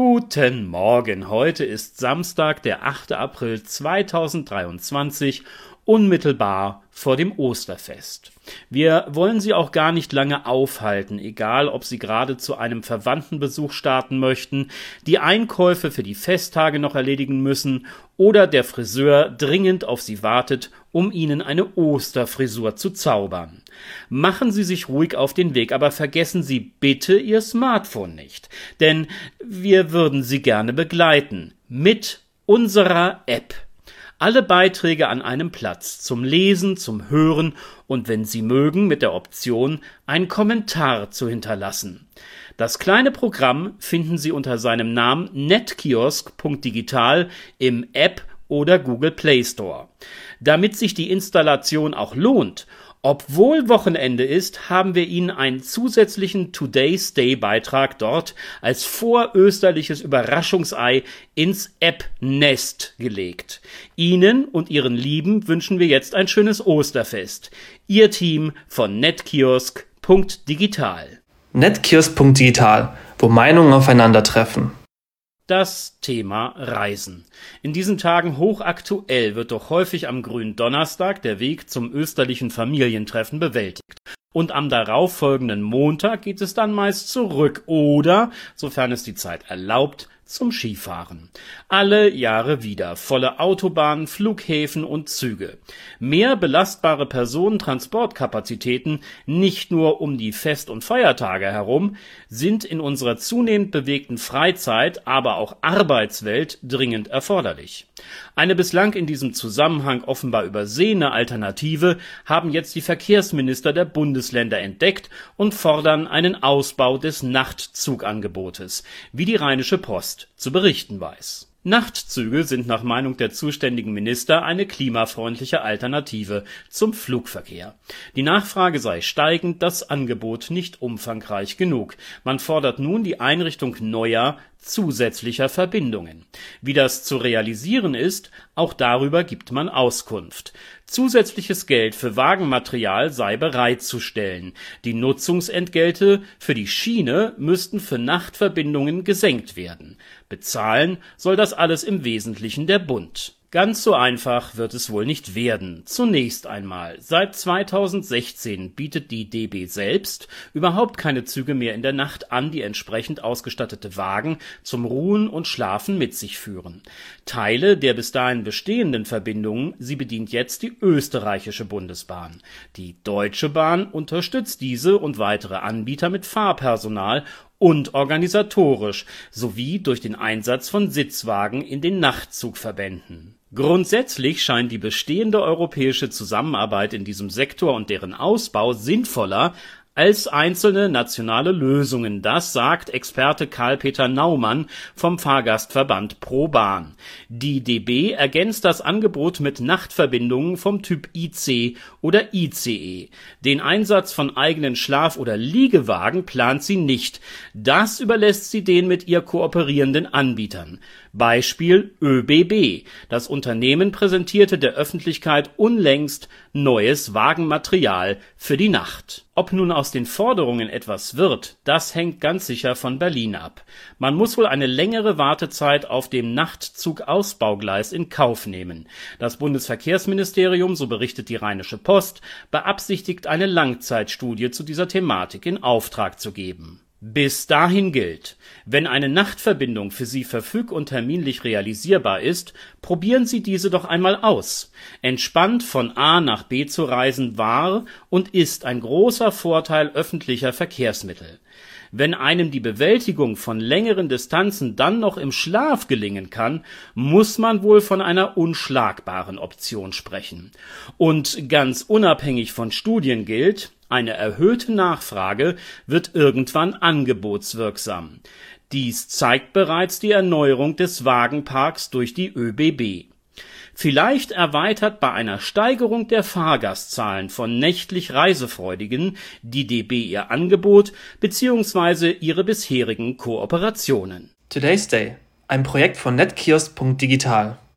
Guten Morgen, heute ist Samstag, der 8. April 2023, unmittelbar vor dem Osterfest. Wir wollen Sie auch gar nicht lange aufhalten, egal ob Sie gerade zu einem Verwandtenbesuch starten möchten, die Einkäufe für die Festtage noch erledigen müssen oder der Friseur dringend auf Sie wartet, um Ihnen eine Osterfrisur zu zaubern. Machen Sie sich ruhig auf den Weg, aber vergessen Sie bitte Ihr Smartphone nicht, denn wir würden Sie gerne begleiten mit unserer App. Alle Beiträge an einem Platz zum Lesen, zum Hören und wenn Sie mögen mit der Option, einen Kommentar zu hinterlassen. Das kleine Programm finden Sie unter seinem Namen netkiosk.digital im App oder Google Play Store. Damit sich die Installation auch lohnt obwohl Wochenende ist, haben wir Ihnen einen zusätzlichen Today's Day Beitrag dort als vorösterliches Überraschungsei ins App-Nest gelegt. Ihnen und Ihren Lieben wünschen wir jetzt ein schönes Osterfest. Ihr Team von netkiosk.digital. Netkiosk.digital, wo Meinungen aufeinandertreffen das Thema Reisen. In diesen Tagen hochaktuell wird doch häufig am grünen Donnerstag der Weg zum österlichen Familientreffen bewältigt. Und am darauffolgenden Montag geht es dann meist zurück oder, sofern es die Zeit erlaubt, zum Skifahren. Alle Jahre wieder volle Autobahnen, Flughäfen und Züge. Mehr belastbare Personentransportkapazitäten, nicht nur um die Fest- und Feiertage herum, sind in unserer zunehmend bewegten Freizeit, aber auch Arbeitswelt dringend erforderlich. Eine bislang in diesem Zusammenhang offenbar übersehene Alternative haben jetzt die Verkehrsminister der Bundesländer entdeckt und fordern einen Ausbau des Nachtzugangebotes, wie die Rheinische Post zu berichten weiß. Nachtzüge sind nach Meinung der zuständigen Minister eine klimafreundliche Alternative zum Flugverkehr. Die Nachfrage sei steigend, das Angebot nicht umfangreich genug. Man fordert nun die Einrichtung neuer zusätzlicher Verbindungen. Wie das zu realisieren ist, auch darüber gibt man Auskunft. Zusätzliches Geld für Wagenmaterial sei bereitzustellen. Die Nutzungsentgelte für die Schiene müssten für Nachtverbindungen gesenkt werden. Bezahlen soll das alles im Wesentlichen der Bund Ganz so einfach wird es wohl nicht werden. Zunächst einmal, seit 2016 bietet die DB selbst überhaupt keine Züge mehr in der Nacht an, die entsprechend ausgestattete Wagen zum Ruhen und Schlafen mit sich führen. Teile der bis dahin bestehenden Verbindungen, sie bedient jetzt die österreichische Bundesbahn. Die Deutsche Bahn unterstützt diese und weitere Anbieter mit Fahrpersonal und organisatorisch sowie durch den Einsatz von Sitzwagen in den Nachtzugverbänden. Grundsätzlich scheint die bestehende europäische Zusammenarbeit in diesem Sektor und deren Ausbau sinnvoller als einzelne nationale Lösungen. Das sagt Experte Karl-Peter Naumann vom Fahrgastverband ProBahn. Die DB ergänzt das Angebot mit Nachtverbindungen vom Typ IC oder ICE. Den Einsatz von eigenen Schlaf- oder Liegewagen plant sie nicht. Das überlässt sie den mit ihr kooperierenden Anbietern. Beispiel ÖBB. Das Unternehmen präsentierte der Öffentlichkeit unlängst neues Wagenmaterial für die Nacht. Ob nun aus den Forderungen etwas wird, das hängt ganz sicher von Berlin ab. Man muss wohl eine längere Wartezeit auf dem Nachtzugausbaugleis in Kauf nehmen. Das Bundesverkehrsministerium, so berichtet die Rheinische Post, beabsichtigt eine Langzeitstudie zu dieser Thematik in Auftrag zu geben bis dahin gilt: Wenn eine Nachtverbindung für Sie verfüg und terminlich realisierbar ist, probieren Sie diese doch einmal aus. Entspannt von A nach B zu reisen war und ist ein großer Vorteil öffentlicher Verkehrsmittel. Wenn einem die Bewältigung von längeren Distanzen dann noch im Schlaf gelingen kann, muss man wohl von einer unschlagbaren Option sprechen. Und ganz unabhängig von Studien gilt eine erhöhte Nachfrage wird irgendwann angebotswirksam. Dies zeigt bereits die Erneuerung des Wagenparks durch die ÖBB. Vielleicht erweitert bei einer Steigerung der Fahrgastzahlen von nächtlich Reisefreudigen die DB ihr Angebot bzw. ihre bisherigen Kooperationen. Today's Day, ein Projekt von netkiosk.digital